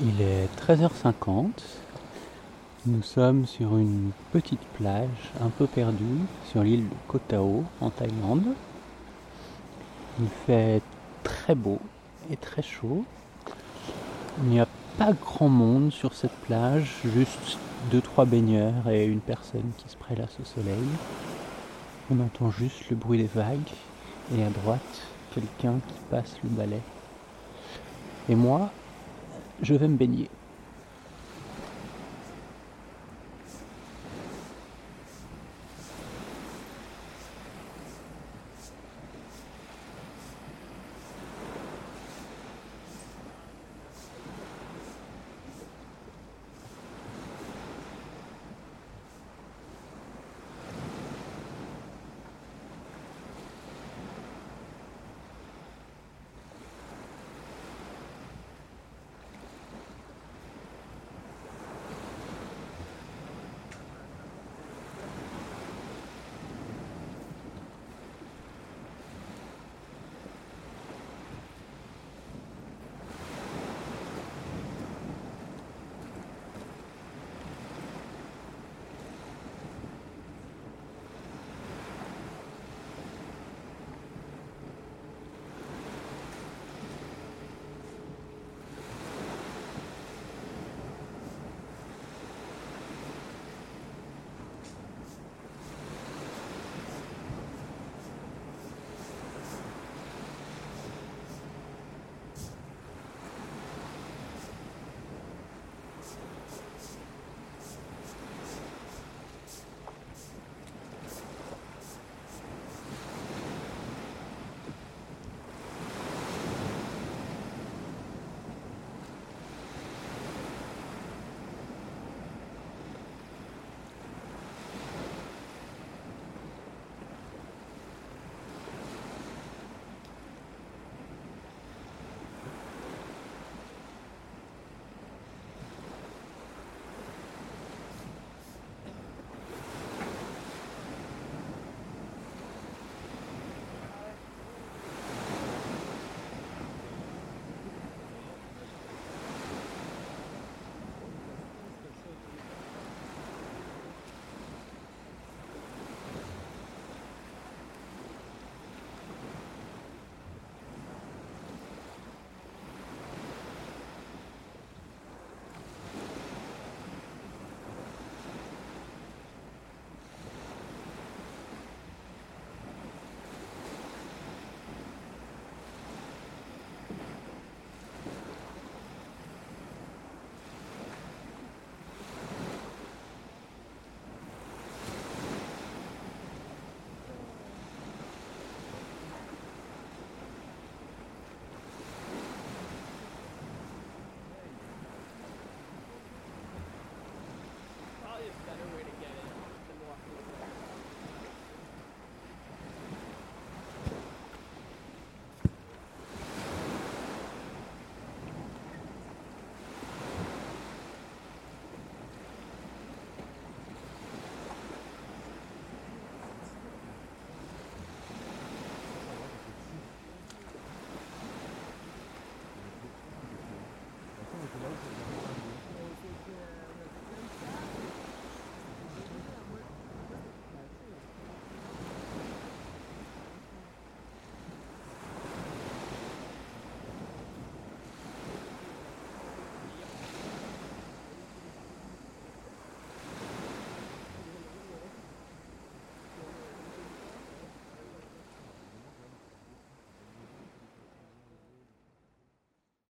Il est 13h50. Nous sommes sur une petite plage un peu perdue sur l'île de Koh Tao en Thaïlande. Il fait très beau et très chaud. Il n'y a pas grand monde sur cette plage, juste deux trois baigneurs et une personne qui se prélasse au soleil. On entend juste le bruit des vagues et à droite quelqu'un qui passe le balai. Et moi, je vais me baigner.